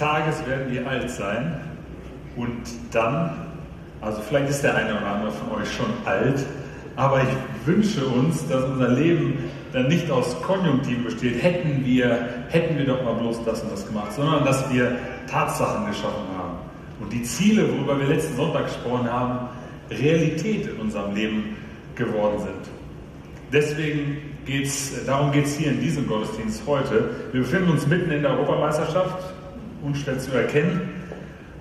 Tages werden wir alt sein und dann, also vielleicht ist der eine oder andere von euch schon alt, aber ich wünsche uns, dass unser Leben dann nicht aus Konjunktiven besteht, hätten wir, hätten wir doch mal bloß das und das gemacht, sondern dass wir Tatsachen geschaffen haben und die Ziele, worüber wir letzten Sonntag gesprochen haben, Realität in unserem Leben geworden sind. Deswegen geht's, darum geht es hier in diesem Gottesdienst heute. Wir befinden uns mitten in der Europameisterschaft, unschwer zu erkennen.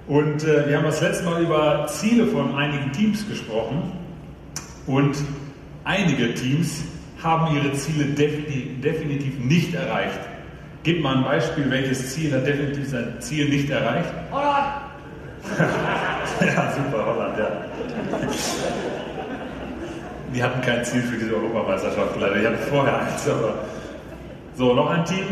Und äh, wir haben das letzte Mal über Ziele von einigen Teams gesprochen. Und einige Teams haben ihre Ziele definitiv, definitiv nicht erreicht. Gib mal ein Beispiel, welches Ziel hat definitiv sein Ziel nicht erreicht? Holland! ja, super, Holland, ja. Die hatten kein Ziel für diese Europameisterschaft leider. Die hatten vorher eins, aber. So, noch ein Team?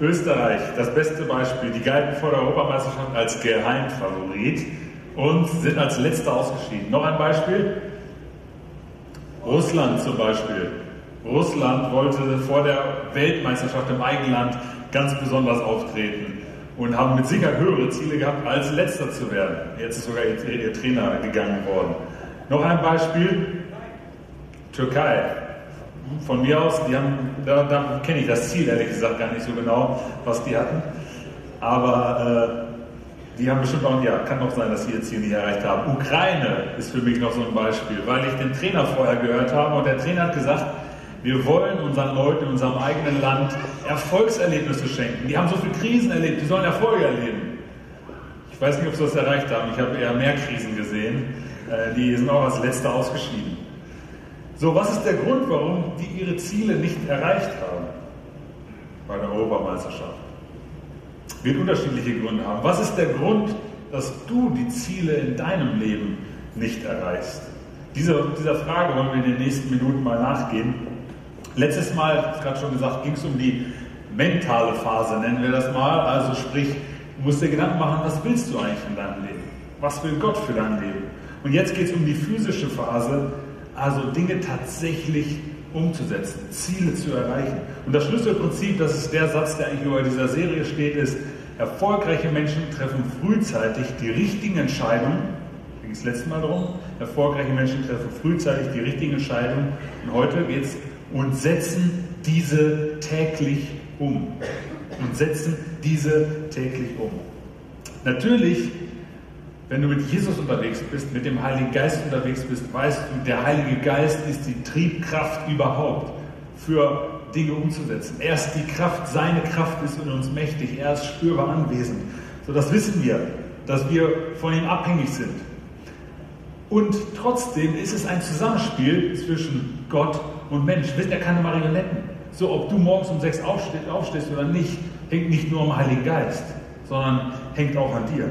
Österreich. Das beste Beispiel. Die galten vor der Europameisterschaft als Geheimfavorit und sind als letzter ausgeschieden. Noch ein Beispiel? Russland zum Beispiel. Russland wollte vor der Weltmeisterschaft im Eigenland ganz besonders auftreten und haben mit Sicherheit höhere Ziele gehabt, als letzter zu werden. Jetzt ist sogar ihr Trainer gegangen worden. Noch ein Beispiel, Türkei. Von mir aus, die haben, da, da kenne ich das Ziel ehrlich gesagt gar nicht so genau, was die hatten. Aber äh, die haben bestimmt auch, ja, kann auch sein, dass sie ihr Ziel nicht erreicht haben. Ukraine ist für mich noch so ein Beispiel, weil ich den Trainer vorher gehört habe und der Trainer hat gesagt, wir wollen unseren Leuten in unserem eigenen Land Erfolgserlebnisse schenken. Die haben so viele Krisen erlebt, die sollen Erfolge erleben. Ich weiß nicht, ob sie das erreicht haben. Ich habe eher mehr Krisen gesehen. Äh, die sind auch als Letzte ausgeschieden. So, was ist der Grund, warum die ihre Ziele nicht erreicht haben bei der Europameisterschaft? Wird unterschiedliche Gründe haben. Was ist der Grund, dass du die Ziele in deinem Leben nicht erreichst? Dieser, dieser Frage wollen wir in den nächsten Minuten mal nachgehen. Letztes Mal, ich habe gerade schon gesagt, ging es um die mentale Phase, nennen wir das mal. Also sprich, du musst dir Gedanken machen, was willst du eigentlich in deinem Leben? Was will Gott für dein Leben? Und jetzt geht es um die physische Phase, also Dinge tatsächlich umzusetzen, Ziele zu erreichen. Und das Schlüsselprinzip, das ist der Satz, der eigentlich über dieser Serie steht, ist, erfolgreiche Menschen treffen frühzeitig die richtigen Entscheidungen, ging es letztes Mal darum, erfolgreiche Menschen treffen frühzeitig die richtigen Entscheidungen und heute geht es und setzen diese täglich um. Und setzen diese täglich um. Natürlich, wenn du mit Jesus unterwegs bist, mit dem Heiligen Geist unterwegs bist, weißt du, der Heilige Geist ist die Triebkraft überhaupt für Dinge umzusetzen. Er ist die Kraft, seine Kraft ist in uns mächtig, er ist spürbar anwesend. So, das wissen wir, dass wir von ihm abhängig sind. Und trotzdem ist es ein Zusammenspiel zwischen Gott und Mensch. Wisst ihr, keine Marionetten. So, ob du morgens um sechs aufstehst, aufstehst oder nicht, hängt nicht nur am Heiligen Geist, sondern hängt auch an dir.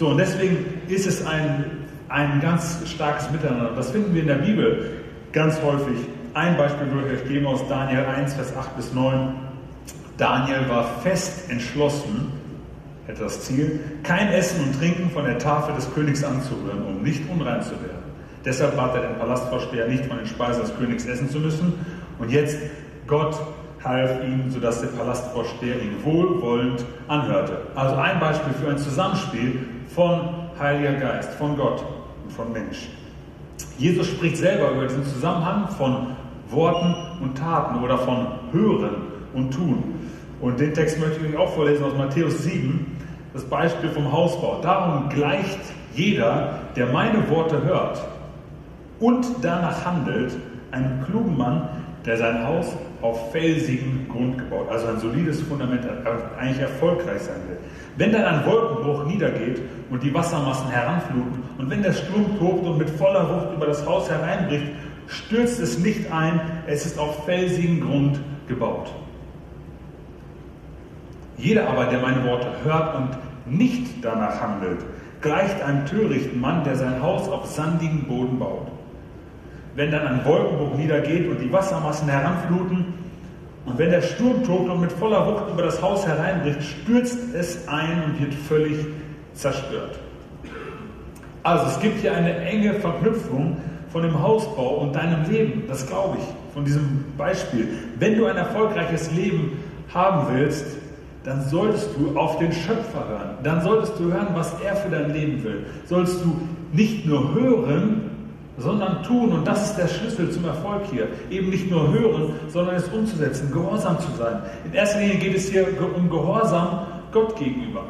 So, und deswegen ist es ein, ein ganz starkes Miteinander. Das finden wir in der Bibel ganz häufig. Ein Beispiel würde ich euch geben aus Daniel 1, Vers 8 bis 9. Daniel war fest entschlossen, hätte das Ziel, kein Essen und Trinken von der Tafel des Königs anzurühren, um nicht unrein zu werden. Deshalb bat er den Palastvorsteher nicht von den Speisen des Königs essen zu müssen. Und jetzt, Gott half ihm, sodass der Palastvorsteher ihn wohlwollend anhörte. Also ein Beispiel für ein Zusammenspiel von Heiliger Geist, von Gott und von Mensch. Jesus spricht selber über diesen Zusammenhang von Worten und Taten oder von Hören und Tun. Und den Text möchte ich euch auch vorlesen aus Matthäus 7, das Beispiel vom Hausbau. Darum gleicht jeder, der meine Worte hört und danach handelt, einem klugen Mann, der sein Haus auf felsigen Grund gebaut, also ein solides Fundament hat, eigentlich erfolgreich sein will. Wenn dann ein Wolkenbruch niedergeht und die Wassermassen heranfluten und wenn der Sturm tobt und mit voller Wucht über das Haus hereinbricht, stürzt es nicht ein, es ist auf felsigen Grund gebaut. Jeder aber, der meine Worte hört und nicht danach handelt, gleicht einem törichten Mann, der sein Haus auf sandigen Boden baut. Wenn dann ein Wolkenbruch niedergeht und die Wassermassen heranfluten und wenn der Sturm tobt und mit voller Wucht über das Haus hereinbricht, stürzt es ein und wird völlig zerstört. Also es gibt hier eine enge Verknüpfung von dem Hausbau und deinem Leben. Das glaube ich von diesem Beispiel. Wenn du ein erfolgreiches Leben haben willst, dann solltest du auf den Schöpfer hören. Dann solltest du hören, was er für dein Leben will. Sollst du nicht nur hören, sondern tun. Und das ist der Schlüssel zum Erfolg hier. Eben nicht nur hören, sondern es umzusetzen, gehorsam zu sein. In erster Linie geht es hier um Gehorsam Gott gegenüber.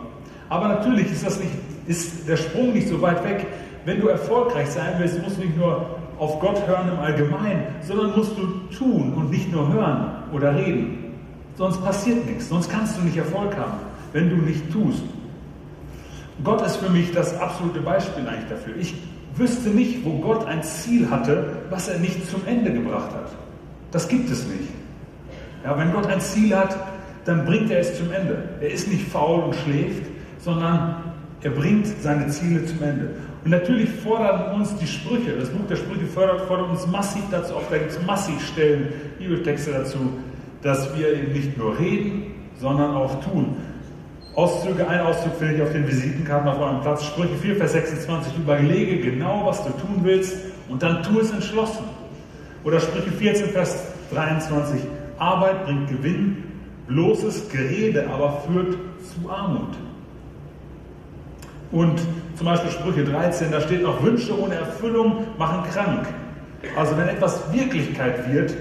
Aber natürlich ist, das nicht, ist der Sprung nicht so weit weg. Wenn du erfolgreich sein willst, musst du nicht nur auf Gott hören im Allgemeinen, sondern musst du tun und nicht nur hören oder reden. Sonst passiert nichts, sonst kannst du nicht Erfolg haben, wenn du nicht tust. Gott ist für mich das absolute Beispiel eigentlich dafür. Ich wüsste nicht, wo Gott ein Ziel hatte, was er nicht zum Ende gebracht hat. Das gibt es nicht. Ja, wenn Gott ein Ziel hat, dann bringt er es zum Ende. Er ist nicht faul und schläft, sondern er bringt seine Ziele zum Ende. Und natürlich fordern uns die Sprüche, das Buch der Sprüche fordert, fordert uns massiv dazu auf, da gibt es massiv Stellen, Bibeltexte dazu, dass wir eben nicht nur reden, sondern auch tun. Auszüge, ein Auszug finde ich auf den Visitenkarten auf eurem Platz. Sprüche 4, Vers 26. Überlege genau, was du tun willst und dann tu es entschlossen. Oder Sprüche 14, Vers 23. Arbeit bringt Gewinn, bloßes Gerede aber führt zu Armut. Und zum Beispiel Sprüche 13, da steht noch, Wünsche ohne Erfüllung machen krank. Also wenn etwas Wirklichkeit wird,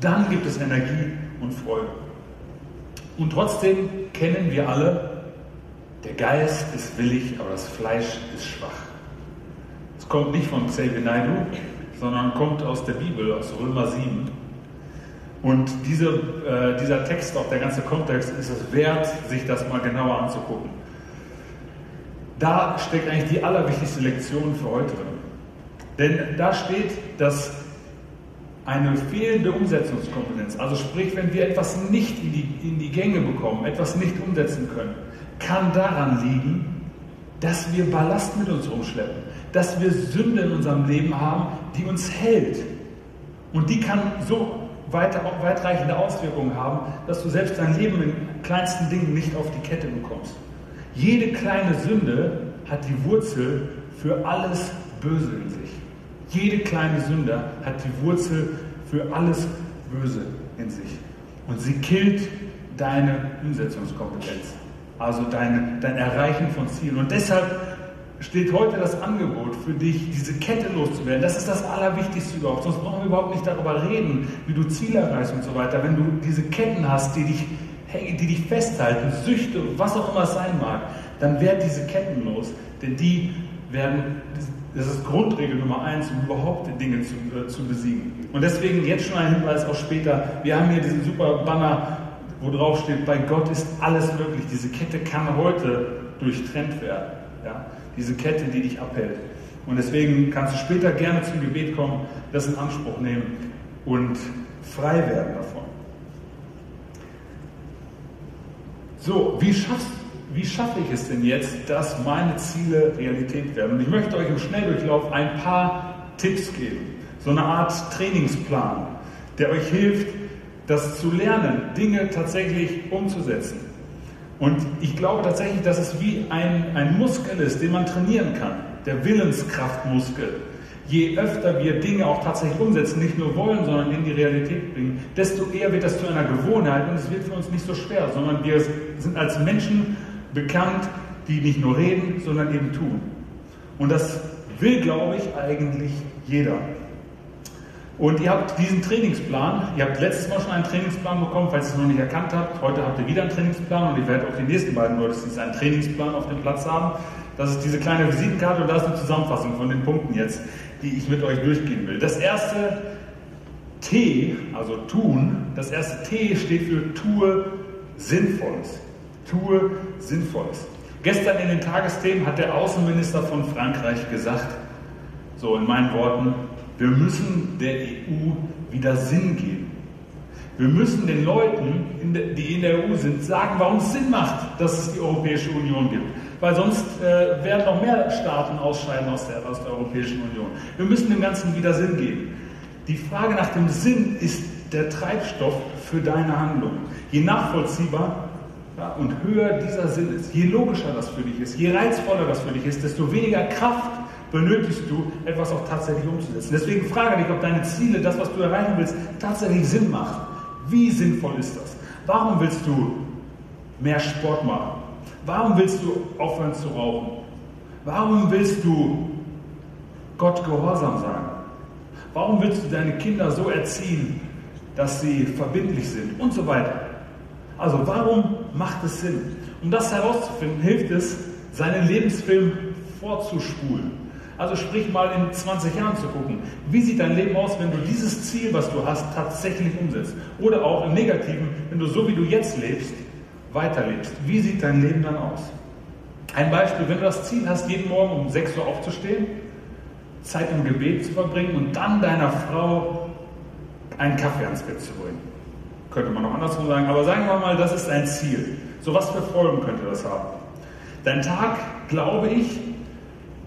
dann gibt es Energie und Freude. Und trotzdem kennen wir alle, der Geist ist willig, aber das Fleisch ist schwach. Es kommt nicht von Xavier sondern kommt aus der Bibel, aus Römer 7. Und diese, äh, dieser Text, auch der ganze Kontext, ist es wert, sich das mal genauer anzugucken. Da steckt eigentlich die allerwichtigste Lektion für heute drin. Denn da steht, dass eine fehlende Umsetzungskompetenz, also sprich, wenn wir etwas nicht in die, in die Gänge bekommen, etwas nicht umsetzen können, kann daran liegen, dass wir Ballast mit uns rumschleppen, dass wir Sünde in unserem Leben haben, die uns hält. Und die kann so weiter, weitreichende Auswirkungen haben, dass du selbst dein Leben in kleinsten Dingen nicht auf die Kette bekommst. Jede kleine Sünde hat die Wurzel für alles Böse in sich. Jede kleine Sünde hat die Wurzel für alles Böse in sich. Und sie killt deine Umsetzungskompetenz, also dein, dein Erreichen von Zielen. Und deshalb steht heute das Angebot für dich, diese Kette loszuwerden. Das ist das Allerwichtigste überhaupt. Sonst brauchen wir überhaupt nicht darüber reden, wie du Ziele erreichst und so weiter. Wenn du diese Ketten hast, die dich, die dich festhalten, Süchte, was auch immer es sein mag, dann werd diese Ketten los. Denn die werden das ist Grundregel Nummer eins, um überhaupt Dinge zu, äh, zu besiegen. Und deswegen jetzt schon ein Hinweis auch später. Wir haben hier diesen super Banner, wo drauf steht, bei Gott ist alles möglich. Diese Kette kann heute durchtrennt werden. Ja? Diese Kette, die dich abhält. Und deswegen kannst du später gerne zum Gebet kommen, das in Anspruch nehmen und frei werden davon. So, wie schaffst du wie schaffe ich es denn jetzt, dass meine Ziele Realität werden? Und ich möchte euch im Schnelldurchlauf ein paar Tipps geben. So eine Art Trainingsplan, der euch hilft, das zu lernen, Dinge tatsächlich umzusetzen. Und ich glaube tatsächlich, dass es wie ein, ein Muskel ist, den man trainieren kann. Der Willenskraftmuskel. Je öfter wir Dinge auch tatsächlich umsetzen, nicht nur wollen, sondern in die Realität bringen, desto eher wird das zu einer Gewohnheit und es wird für uns nicht so schwer, sondern wir sind als Menschen bekannt, die nicht nur reden, sondern eben tun. Und das will, glaube ich, eigentlich jeder. Und ihr habt diesen Trainingsplan, ihr habt letztes Mal schon einen Trainingsplan bekommen, falls ihr es noch nicht erkannt habt. Heute habt ihr wieder einen Trainingsplan und ihr werdet auch die nächsten beiden Gottesdienste einen Trainingsplan auf dem Platz haben. Das ist diese kleine Visitenkarte und da ist eine Zusammenfassung von den Punkten jetzt, die ich mit euch durchgehen will. Das erste T, also tun, das erste T steht für tue Sinnvolles. Tue Sinnvolles. Gestern in den Tagesthemen hat der Außenminister von Frankreich gesagt, so in meinen Worten, wir müssen der EU wieder Sinn geben. Wir müssen den Leuten, die in der EU sind, sagen, warum es Sinn macht, dass es die Europäische Union gibt. Weil sonst äh, werden noch mehr Staaten ausscheiden aus der, aus der Europäischen Union. Wir müssen dem Ganzen wieder Sinn geben. Die Frage nach dem Sinn ist der Treibstoff für deine Handlung. Je nachvollziehbar ja, und höher dieser Sinn ist, je logischer das für dich ist, je reizvoller das für dich ist, desto weniger Kraft benötigst du, etwas auch tatsächlich umzusetzen. Deswegen frage dich, ob deine Ziele, das, was du erreichen willst, tatsächlich Sinn macht. Wie sinnvoll ist das? Warum willst du mehr Sport machen? Warum willst du aufhören zu rauchen? Warum willst du Gott gehorsam sein? Warum willst du deine Kinder so erziehen, dass sie verbindlich sind und so weiter? Also warum macht es Sinn? Um das herauszufinden, hilft es, seinen Lebensfilm vorzuspulen. Also sprich mal in 20 Jahren zu gucken, wie sieht dein Leben aus, wenn du dieses Ziel, was du hast, tatsächlich umsetzt. Oder auch im Negativen, wenn du so wie du jetzt lebst, weiterlebst. Wie sieht dein Leben dann aus? Ein Beispiel, wenn du das Ziel hast, jeden Morgen um 6 Uhr aufzustehen, Zeit im Gebet zu verbringen und dann deiner Frau einen Kaffee ans Bett zu bringen. Könnte man noch andersrum sagen, aber sagen wir mal, das ist ein Ziel. So was für Folgen könnte das haben? Dein Tag, glaube ich,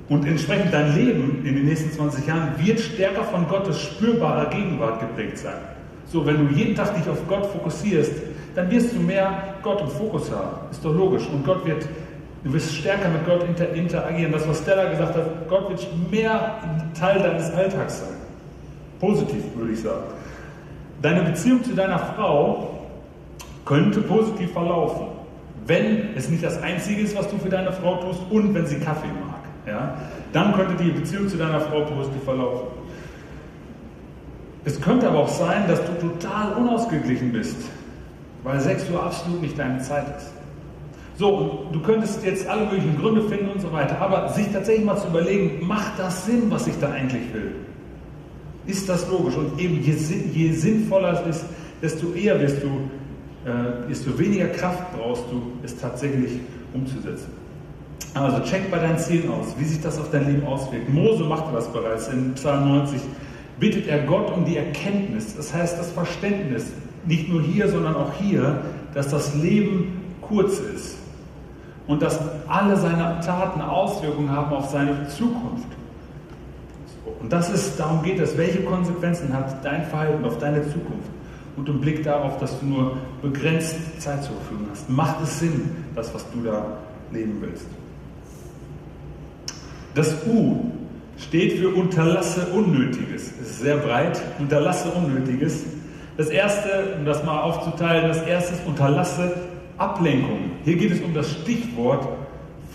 und entsprechend dein Leben in den nächsten 20 Jahren wird stärker von Gottes spürbarer Gegenwart geprägt sein. So, wenn du jeden Tag dich auf Gott fokussierst, dann wirst du mehr Gott im Fokus haben. Ist doch logisch. Und Gott wird, du wirst stärker mit Gott inter, interagieren. Das, was Stella gesagt hat, Gott wird mehr Teil deines Alltags sein. Positiv, würde ich sagen. Deine Beziehung zu deiner Frau könnte positiv verlaufen, wenn es nicht das Einzige ist, was du für deine Frau tust und wenn sie Kaffee mag. Ja? Dann könnte die Beziehung zu deiner Frau positiv verlaufen. Es könnte aber auch sein, dass du total unausgeglichen bist, weil 6 Uhr absolut nicht deine Zeit ist. So, du könntest jetzt alle möglichen Gründe finden und so weiter, aber sich tatsächlich mal zu überlegen, macht das Sinn, was ich da eigentlich will? Ist das logisch? Und eben je, je sinnvoller es ist, desto eher wirst du, äh, desto weniger Kraft brauchst du, es tatsächlich umzusetzen. Also check bei deinen Zielen aus, wie sich das auf dein Leben auswirkt. Mose machte das bereits in Psalm 90. Bittet er Gott um die Erkenntnis, das heißt das Verständnis, nicht nur hier, sondern auch hier, dass das Leben kurz ist und dass alle seine Taten Auswirkungen haben auf seine Zukunft. Und das ist, darum geht es, welche Konsequenzen hat dein Verhalten auf deine Zukunft? Und im Blick darauf, dass du nur begrenzt Zeit zur Verfügung hast. Macht es Sinn, das, was du da leben willst? Das U steht für Unterlasse Unnötiges. Es ist sehr breit. Unterlasse Unnötiges. Das erste, um das mal aufzuteilen, das erste ist Unterlasse Ablenkung. Hier geht es um das Stichwort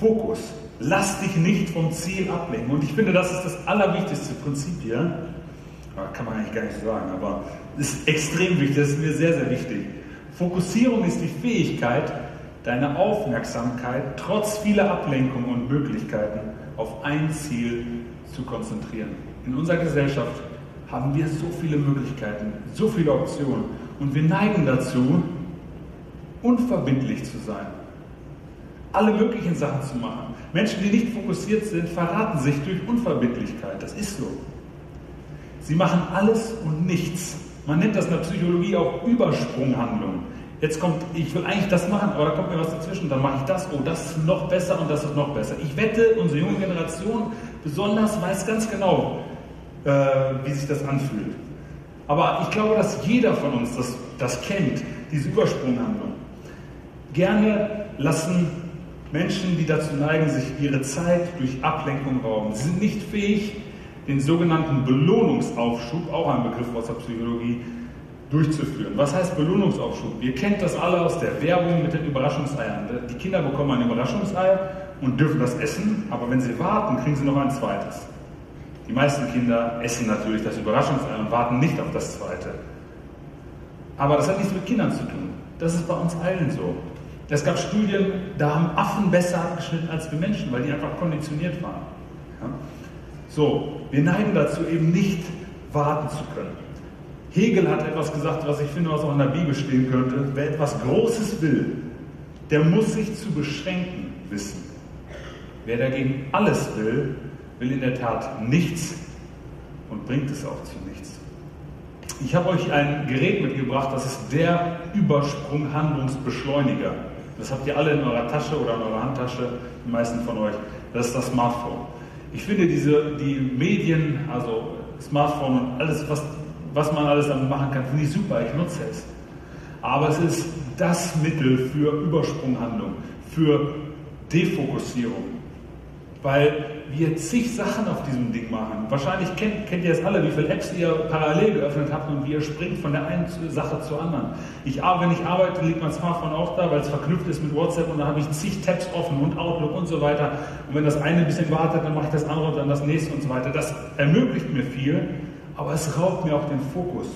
Fokus. Lass dich nicht vom Ziel ablenken. Und ich finde, das ist das allerwichtigste Prinzip hier. Kann man eigentlich gar nicht sagen, aber es ist extrem wichtig, das ist mir sehr, sehr wichtig. Fokussierung ist die Fähigkeit, deine Aufmerksamkeit trotz vieler Ablenkungen und Möglichkeiten auf ein Ziel zu konzentrieren. In unserer Gesellschaft haben wir so viele Möglichkeiten, so viele Optionen und wir neigen dazu, unverbindlich zu sein, alle möglichen Sachen zu machen. Menschen, die nicht fokussiert sind, verraten sich durch Unverbindlichkeit. Das ist so. Sie machen alles und nichts. Man nennt das in der Psychologie auch Übersprunghandlung. Jetzt kommt, ich will eigentlich das machen, aber da kommt mir was dazwischen, dann mache ich das, oh, das ist noch besser und das ist noch besser. Ich wette, unsere junge Generation besonders weiß ganz genau, äh, wie sich das anfühlt. Aber ich glaube, dass jeder von uns das, das kennt, diese Übersprunghandlung. Gerne lassen Menschen, die dazu neigen, sich ihre Zeit durch Ablenkung rauben. Sind nicht fähig, den sogenannten Belohnungsaufschub, auch ein Begriff aus der Psychologie, durchzuführen. Was heißt Belohnungsaufschub? Ihr kennt das alle aus der Werbung mit den Überraschungseiern. Die Kinder bekommen ein Überraschungsei und dürfen das essen, aber wenn sie warten, kriegen sie noch ein zweites. Die meisten Kinder essen natürlich das Überraschungsei und warten nicht auf das zweite. Aber das hat nichts mit Kindern zu tun. Das ist bei uns allen so. Es gab Studien, da haben Affen besser abgeschnitten als wir Menschen, weil die einfach konditioniert waren. Ja? So, wir neigen dazu, eben nicht warten zu können. Hegel hat etwas gesagt, was ich finde, was auch in der Bibel stehen könnte. Wer etwas Großes will, der muss sich zu beschränken wissen. Wer dagegen alles will, will in der Tat nichts und bringt es auch zu nichts. Ich habe euch ein Gerät mitgebracht, das ist der Übersprunghandlungsbeschleuniger. Das habt ihr alle in eurer Tasche oder in eurer Handtasche, die meisten von euch. Das ist das Smartphone. Ich finde diese, die Medien, also Smartphone und alles, was was man alles damit machen kann, finde ich super, ich nutze es. Aber es ist das Mittel für Übersprunghandlung, für Defokussierung. Weil wir zig Sachen auf diesem Ding machen. Wahrscheinlich kennt, kennt ihr es alle, wie viele Apps ihr parallel geöffnet habt und wie ihr springt von der einen Sache zur anderen. Ich, wenn ich arbeite, liegt mein Smartphone auch da, weil es verknüpft ist mit WhatsApp und dann habe ich zig Tabs offen und Outlook und so weiter. Und wenn das eine ein bisschen wartet, dann mache ich das andere und dann das nächste und so weiter. Das ermöglicht mir viel, aber es raubt mir auch den Fokus.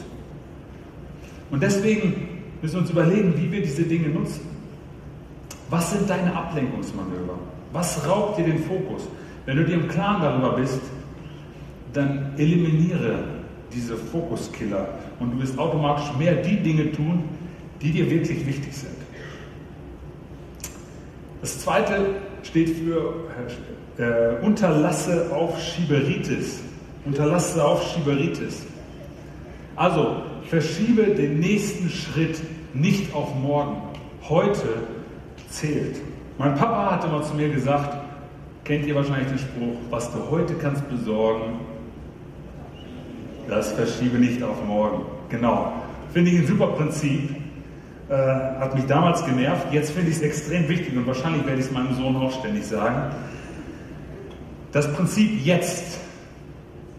Und deswegen müssen wir uns überlegen, wie wir diese Dinge nutzen. Was sind deine Ablenkungsmanöver? Was raubt dir den Fokus? Wenn du dir im Klaren darüber bist, dann eliminiere diese Fokuskiller und du wirst automatisch mehr die Dinge tun, die dir wirklich wichtig sind. Das zweite steht für äh, Unterlasse auf Schieberitis. Unterlasse auf Schieberitis. Also, verschiebe den nächsten Schritt nicht auf morgen. Heute zählt. Mein Papa hat immer zu mir gesagt, kennt ihr wahrscheinlich den Spruch, was du heute kannst besorgen, das verschiebe nicht auf morgen. Genau. Finde ich ein super Prinzip. Äh, hat mich damals genervt. Jetzt finde ich es extrem wichtig und wahrscheinlich werde ich es meinem Sohn auch ständig sagen. Das Prinzip jetzt,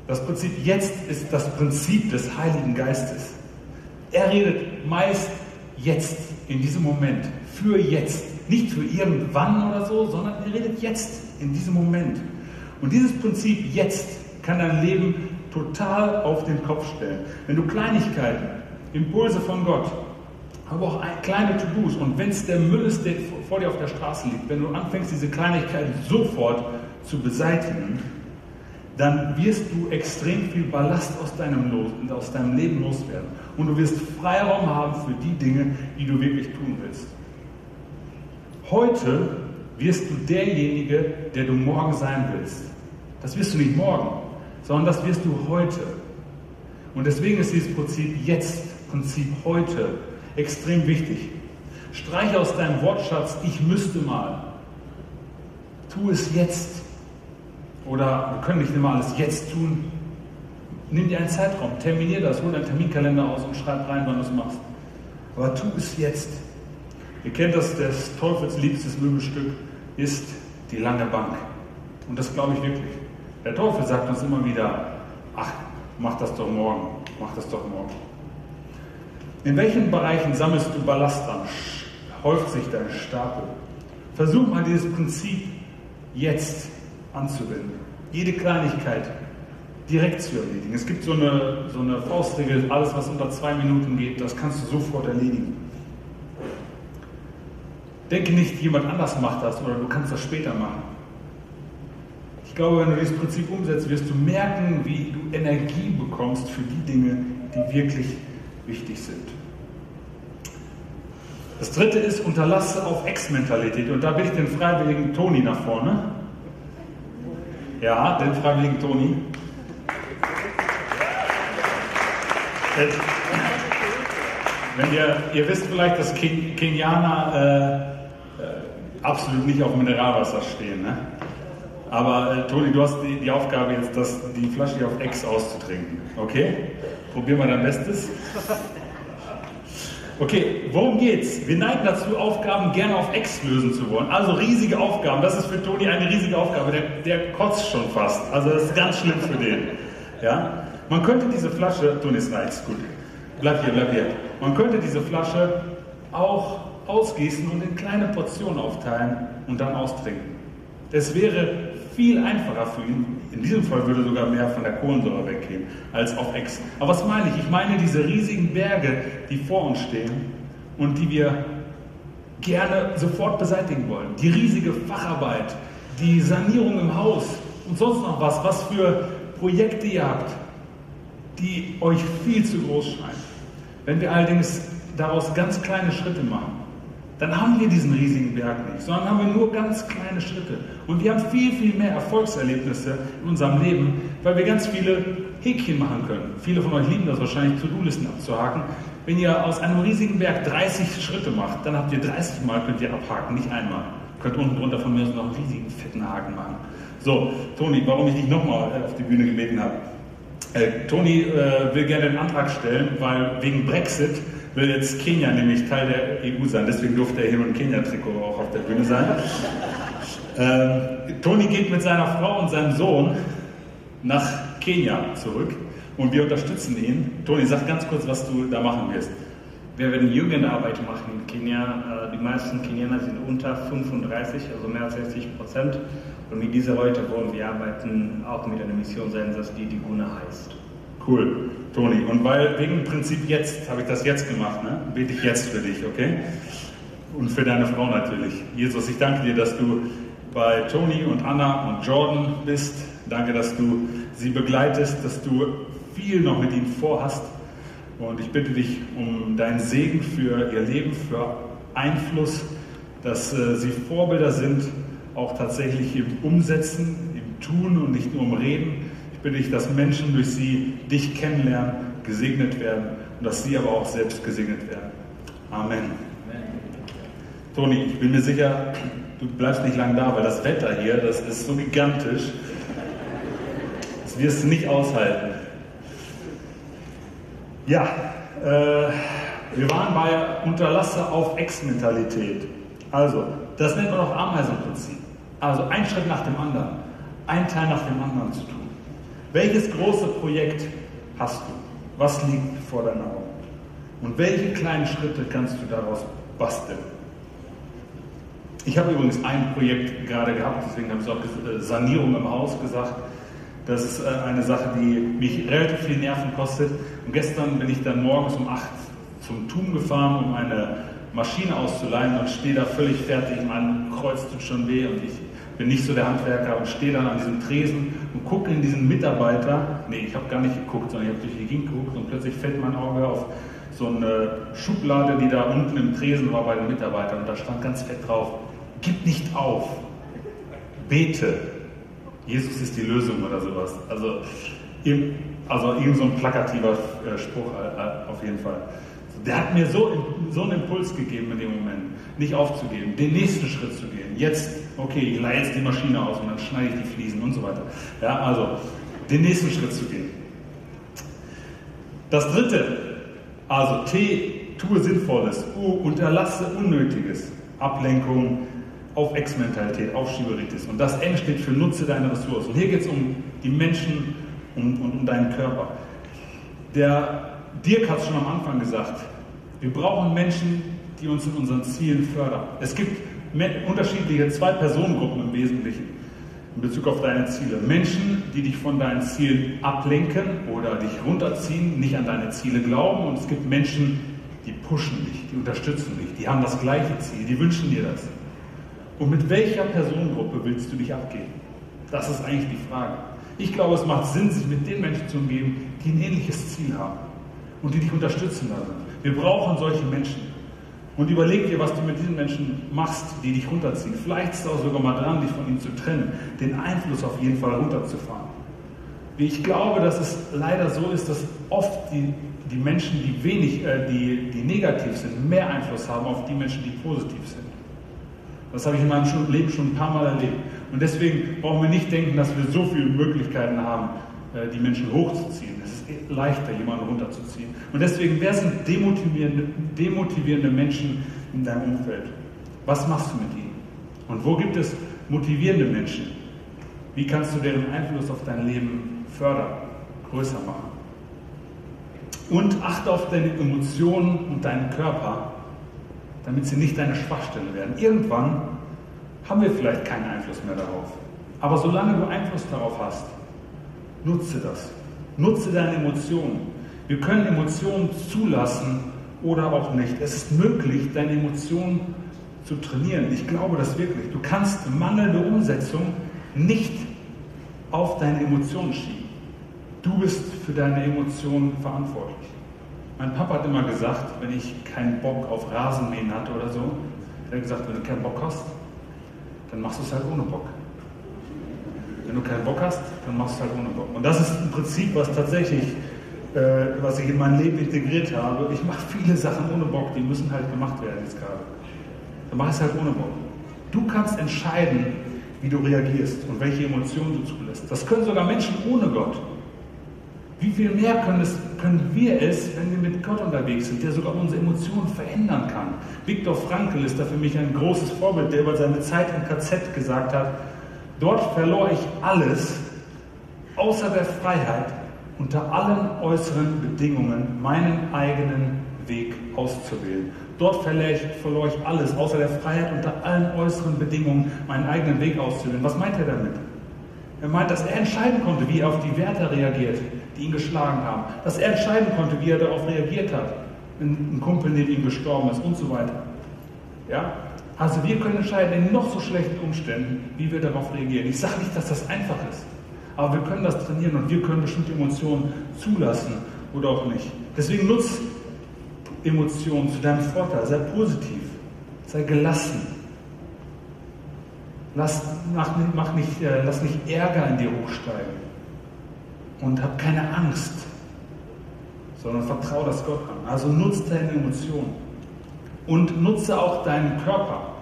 das Prinzip jetzt ist das Prinzip des Heiligen Geistes. Er redet meist jetzt, in diesem Moment, für jetzt. Nicht für irgendwann oder so, sondern er redet jetzt, in diesem Moment. Und dieses Prinzip jetzt kann dein Leben total auf den Kopf stellen. Wenn du Kleinigkeiten, Impulse von Gott, aber auch kleine To-Dos und wenn es der Müll ist, der vor dir auf der Straße liegt, wenn du anfängst, diese Kleinigkeiten sofort zu beseitigen, dann wirst du extrem viel Ballast aus deinem, aus deinem Leben loswerden. Und du wirst Freiraum haben für die Dinge, die du wirklich tun willst. Heute wirst du derjenige, der du morgen sein willst. Das wirst du nicht morgen, sondern das wirst du heute. Und deswegen ist dieses Prinzip jetzt, Prinzip heute, extrem wichtig. Streiche aus deinem Wortschatz, ich müsste mal. Tu es jetzt. Oder wir können nicht immer alles jetzt tun. Nimm dir einen Zeitraum, terminier das, hol deinen Terminkalender aus und schreib rein, wann du es machst. Aber tu es jetzt. Ihr kennt das, des Teufels liebstes Möbelstück ist die lange Bank. Und das glaube ich wirklich. Der Teufel sagt uns immer wieder, ach, mach das doch morgen, mach das doch morgen. In welchen Bereichen sammelst du Ballast an? Häuft sich dein Stapel? Versuch mal dieses Prinzip jetzt anzuwenden. Jede Kleinigkeit direkt zu erledigen. Es gibt so eine, so eine Faustregel, alles was unter zwei Minuten geht, das kannst du sofort erledigen. Denke nicht, jemand anders macht das oder du kannst das später machen. Ich glaube, wenn du dieses Prinzip umsetzt, wirst du merken, wie du Energie bekommst für die Dinge, die wirklich wichtig sind. Das dritte ist, unterlasse auf Ex-Mentalität. Und da bin ich den freiwilligen Toni nach vorne. Ja, den freiwilligen Toni. Wenn ihr, ihr wisst vielleicht, dass Kenianer äh, absolut nicht auf Mineralwasser stehen. Ne? Aber äh, Toni, du hast die, die Aufgabe jetzt, das, die Flasche auf Ex auszutrinken. Okay? Probier mal dein Bestes. Okay, worum geht's? Wir neigen dazu, Aufgaben gerne auf Ex lösen zu wollen. Also riesige Aufgaben. Das ist für Toni eine riesige Aufgabe. Der, der kotzt schon fast. Also das ist ganz schlimm für den. Ja? Man könnte diese Flasche, Toni ist reicht, gut. Bleib hier, bleib hier. Man könnte diese Flasche auch ausgießen und in kleine Portionen aufteilen und dann austrinken. Es wäre viel einfacher für ihn. In diesem Fall würde sogar mehr von der Kohlensäure weggehen als auf Ex. Aber was meine ich? Ich meine diese riesigen Berge, die vor uns stehen und die wir gerne sofort beseitigen wollen. Die riesige Facharbeit, die Sanierung im Haus und sonst noch was, was für Projekte ihr habt, die euch viel zu groß scheinen. Wenn wir allerdings daraus ganz kleine Schritte machen, dann haben wir diesen riesigen Berg nicht, sondern haben wir nur ganz kleine Schritte. Und wir haben viel, viel mehr Erfolgserlebnisse in unserem Leben, weil wir ganz viele Häkchen machen können. Viele von euch lieben das wahrscheinlich, To-Do-Listen abzuhaken. Wenn ihr aus einem riesigen Berg 30 Schritte macht, dann habt ihr 30 Mal, könnt ihr abhaken, nicht einmal. Ihr könnt unten drunter von mir noch einen riesigen, fetten Haken machen. So, Toni, warum ich dich nochmal äh, auf die Bühne gebeten habe. Äh, Toni äh, will gerne einen Antrag stellen, weil wegen Brexit will jetzt Kenia nämlich Teil der EU sein. Deswegen durfte er hier mit dem Kenia-Trikot auch auf der Bühne sein. Ähm, Toni geht mit seiner Frau und seinem Sohn nach Kenia zurück und wir unterstützen ihn. Toni, sag ganz kurz, was du da machen wirst. Wir werden Jugendarbeit machen in Kenia. Äh, die meisten Kenianer sind unter 35, also mehr als 60 Prozent. Und mit diesen Leuten wollen wir arbeiten, auch mit einer Mission sein, dass die die Guna heißt. Cool, Toni. Und weil wegen Prinzip jetzt habe ich das jetzt gemacht, ne? bete ich jetzt für dich, okay? Und für deine Frau natürlich. Jesus, ich danke dir, dass du bei Toni und Anna und Jordan bist. Danke, dass du sie begleitest, dass du viel noch mit ihnen vorhast. Und ich bitte dich um deinen Segen für ihr Leben, für Einfluss, dass äh, sie Vorbilder sind, auch tatsächlich im Umsetzen, im Tun und nicht nur im Reden. Ich bitte dich, dass Menschen durch sie dich kennenlernen, gesegnet werden und dass sie aber auch selbst gesegnet werden. Amen. Amen. Toni, ich bin mir sicher, du bleibst nicht lange da, weil das Wetter hier, das ist so gigantisch. Das wirst du nicht aushalten. Ja, äh, wir waren bei Unterlasse auf Ex-Mentalität. Also, das nennt man auch Ameisenprinzip. Also ein Schritt nach dem anderen, ein Teil nach dem anderen zu tun. Welches große Projekt hast du? Was liegt vor deinen Augen? Und welche kleinen Schritte kannst du daraus basteln? Ich habe übrigens ein Projekt gerade gehabt, deswegen habe ich auch äh, Sanierung im Haus gesagt. Das ist äh, eine Sache, die mich relativ viel Nerven kostet. Und gestern bin ich dann morgens um 8 zum TUM gefahren, um eine Maschine auszuleihen und stehe da völlig fertig. Mein Kreuz tut schon weh und ich bin nicht so der Handwerker und stehe dann an diesem Tresen und gucke in diesen Mitarbeiter. Nee, ich habe gar nicht geguckt, sondern ich habe durch die Gegend geguckt und plötzlich fällt mein Auge auf so eine Schublade, die da unten im Tresen war bei den Mitarbeitern und da stand ganz fett drauf, gib nicht auf, bete. Jesus ist die Lösung oder sowas. Also, also irgend so ein plakativer äh, Spruch äh, auf jeden Fall. Der hat mir so, so einen Impuls gegeben in dem Moment, nicht aufzugeben, den nächsten Schritt zu gehen. Jetzt, okay, ich leihe jetzt die Maschine aus und dann schneide ich die Fliesen und so weiter. Ja, also den nächsten Schritt zu gehen. Das dritte, also T, tue Sinnvolles, U, unterlasse Unnötiges, Ablenkung, auf Ex-Mentalität, auf Schieberitis. Und das N steht für Nutze deine Ressourcen. Hier geht es um die Menschen und um, um deinen Körper. Der Dirk hat es schon am Anfang gesagt, wir brauchen Menschen, die uns in unseren Zielen fördern. Es gibt unterschiedliche zwei Personengruppen im Wesentlichen in Bezug auf deine Ziele. Menschen, die dich von deinen Zielen ablenken oder dich runterziehen, nicht an deine Ziele glauben. Und es gibt Menschen, die pushen dich, die unterstützen dich, die haben das gleiche Ziel, die wünschen dir das. Und mit welcher Personengruppe willst du dich abgeben? Das ist eigentlich die Frage. Ich glaube, es macht Sinn, sich mit den Menschen zu umgeben, die ein ähnliches Ziel haben und die dich unterstützen darin. Wir brauchen solche Menschen. Und überleg dir, was du mit diesen Menschen machst, die dich runterziehen. Vielleicht ist es auch sogar mal dran, dich von ihnen zu trennen, den Einfluss auf jeden Fall runterzufahren. Ich glaube, dass es leider so ist, dass oft die, die Menschen, die wenig, äh, die, die negativ sind, mehr Einfluss haben auf die Menschen, die positiv sind. Das habe ich in meinem Leben schon ein paar Mal erlebt. Und deswegen brauchen wir nicht denken, dass wir so viele Möglichkeiten haben, die Menschen hochzuziehen. Es ist leichter, jemanden runterzuziehen. Und deswegen, wer sind demotivierende, demotivierende Menschen in deinem Umfeld? Was machst du mit ihnen? Und wo gibt es motivierende Menschen? Wie kannst du deren Einfluss auf dein Leben fördern, größer machen? Und achte auf deine Emotionen und deinen Körper damit sie nicht deine Schwachstelle werden. Irgendwann haben wir vielleicht keinen Einfluss mehr darauf. Aber solange du Einfluss darauf hast, nutze das. Nutze deine Emotionen. Wir können Emotionen zulassen oder auch nicht. Es ist möglich, deine Emotionen zu trainieren. Ich glaube das wirklich. Du kannst mangelnde Umsetzung nicht auf deine Emotionen schieben. Du bist für deine Emotionen verantwortlich. Mein Papa hat immer gesagt, wenn ich keinen Bock auf Rasenmähen hatte oder so, er hat gesagt, wenn du keinen Bock hast, dann machst du es halt ohne Bock. Wenn du keinen Bock hast, dann machst du es halt ohne Bock. Und das ist ein Prinzip, was tatsächlich, äh, was ich in mein Leben integriert habe. Ich mache viele Sachen ohne Bock, die müssen halt gemacht werden jetzt gerade. Dann mach es halt ohne Bock. Du kannst entscheiden, wie du reagierst und welche Emotionen du zulässt. Das können sogar Menschen ohne Gott. Wie viel mehr können, es, können wir es, wenn wir mit Gott unterwegs sind, der sogar unsere Emotionen verändern kann? Viktor Frankl ist da für mich ein großes Vorbild, der über seine Zeit im KZ gesagt hat, dort verlor ich alles, außer der Freiheit, unter allen äußeren Bedingungen meinen eigenen Weg auszuwählen. Dort verlor ich, verlor ich alles, außer der Freiheit, unter allen äußeren Bedingungen meinen eigenen Weg auszuwählen. Was meint er damit? Er meint, dass er entscheiden konnte, wie er auf die Wärter reagiert, die ihn geschlagen haben. Dass er entscheiden konnte, wie er darauf reagiert hat, wenn ein Kumpel neben ihm gestorben ist und so weiter. Ja? Also wir können entscheiden in noch so schlechten Umständen, wie wir darauf reagieren. Ich sage nicht, dass das einfach ist, aber wir können das trainieren und wir können bestimmte Emotionen zulassen oder auch nicht. Deswegen nutzt Emotionen zu deinem Vorteil, sei positiv, sei gelassen. Lass, mach, mach nicht, äh, lass nicht Ärger in dir hochsteigen und hab keine Angst, sondern vertraue das Gott an. Also nutze deine Emotionen und nutze auch deinen Körper.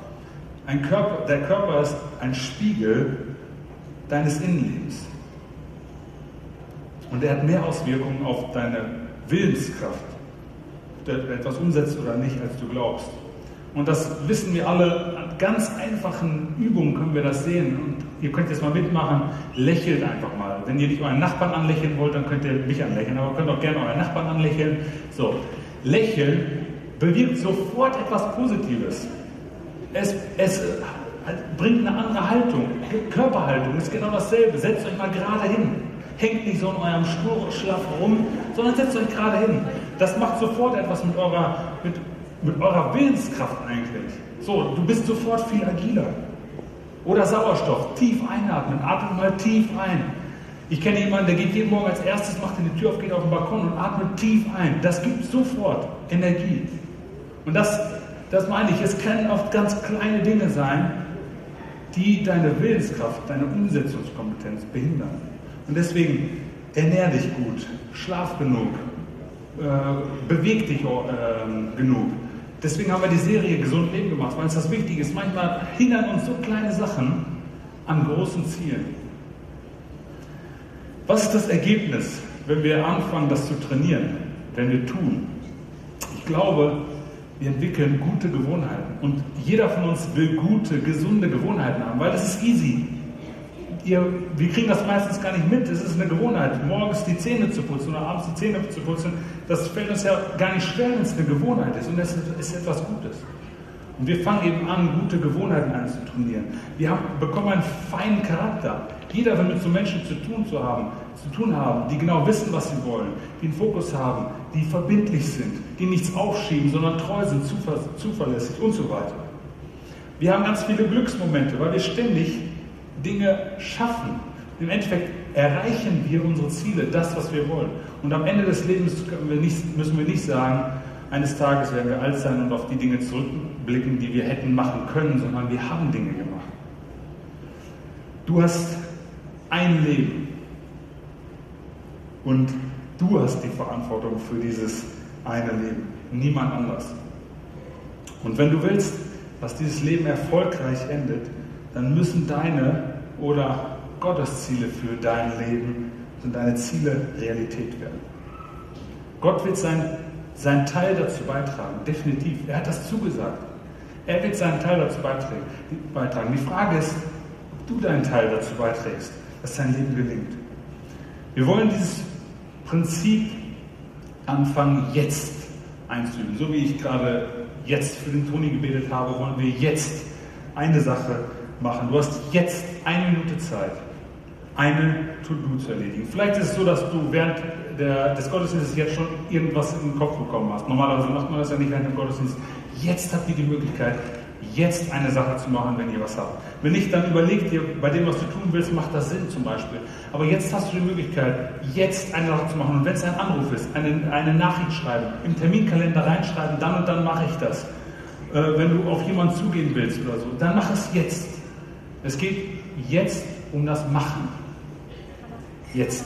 Körper. Der Körper ist ein Spiegel deines Innenlebens. Und er hat mehr Auswirkungen auf deine Willenskraft, ob du etwas umsetzt oder nicht, als du glaubst. Und das wissen wir alle, an ganz einfachen Übungen können wir das sehen. Und ihr könnt jetzt mal mitmachen, lächelt einfach mal. Wenn ihr nicht euren Nachbarn anlächeln wollt, dann könnt ihr mich anlächeln, aber könnt auch gerne euren Nachbarn anlächeln. So, lächeln bewirkt sofort etwas Positives. Es, es äh, bringt eine andere Haltung. Körperhaltung ist genau dasselbe. Setzt euch mal gerade hin. Hängt nicht so in eurem Schlaff rum, sondern setzt euch gerade hin. Das macht sofort etwas mit eurer, mit mit eurer Willenskraft eigentlich. So, du bist sofort viel agiler. Oder Sauerstoff, tief einatmen, atmet mal tief ein. Ich kenne jemanden, der geht jeden Morgen als erstes, macht die Tür auf, geht auf den Balkon und atmet tief ein. Das gibt sofort Energie. Und das, das meine ich, es können oft ganz kleine Dinge sein, die deine Willenskraft, deine Umsetzungskompetenz behindern. Und deswegen ernähr dich gut, schlaf genug, äh, beweg dich äh, genug, Deswegen haben wir die Serie Gesund Leben gemacht, weil es das Wichtige ist. Manchmal hindern uns so kleine Sachen an großen Zielen. Was ist das Ergebnis, wenn wir anfangen, das zu trainieren, wenn wir tun? Ich glaube, wir entwickeln gute Gewohnheiten. Und jeder von uns will gute, gesunde Gewohnheiten haben, weil das ist easy ihr, wir kriegen das meistens gar nicht mit. Es ist eine Gewohnheit, morgens die Zähne zu putzen oder abends die Zähne zu putzen. Das fällt uns ja gar nicht schwer, wenn es eine Gewohnheit ist. Und das ist etwas Gutes. Und wir fangen eben an, gute Gewohnheiten anzutrainieren. Wir haben, bekommen einen feinen Charakter. Jeder will mit so Menschen zu tun, zu, haben, zu tun haben, die genau wissen, was sie wollen, die einen Fokus haben, die verbindlich sind, die nichts aufschieben, sondern treu sind, zuverlässig und so weiter. Wir haben ganz viele Glücksmomente, weil wir ständig Dinge schaffen. Im Endeffekt erreichen wir unsere Ziele, das, was wir wollen. Und am Ende des Lebens wir nicht, müssen wir nicht sagen, eines Tages werden wir alt sein und auf die Dinge zurückblicken, die wir hätten machen können, sondern wir haben Dinge gemacht. Du hast ein Leben und du hast die Verantwortung für dieses eine Leben, niemand anders. Und wenn du willst, dass dieses Leben erfolgreich endet, dann müssen deine oder Gottes Ziele für dein Leben und deine Ziele Realität werden. Gott wird sein, seinen Teil dazu beitragen, definitiv. Er hat das zugesagt. Er wird seinen Teil dazu beitragen. Die Frage ist, ob du deinen Teil dazu beiträgst, dass dein Leben gelingt. Wir wollen dieses Prinzip anfangen, jetzt einzuüben. So wie ich gerade jetzt für den Toni gebetet habe, wollen wir jetzt eine Sache machen. Du hast jetzt eine Minute Zeit, eine To-Do zu erledigen. Vielleicht ist es so, dass du während der, des Gottesdienstes jetzt schon irgendwas in den Kopf bekommen hast. Normalerweise macht man das ja nicht während dem Gottesdienst. Jetzt habt ihr die Möglichkeit, jetzt eine Sache zu machen, wenn ihr was habt. Wenn nicht, dann überleg dir, bei dem, was du tun willst, macht das Sinn zum Beispiel. Aber jetzt hast du die Möglichkeit, jetzt eine Sache zu machen. Und wenn es ein Anruf ist, eine, eine Nachricht schreiben, im Terminkalender reinschreiben, dann und dann mache ich das. Äh, wenn du auf jemanden zugehen willst oder so, dann mach es jetzt. Es geht jetzt um das Machen. Jetzt.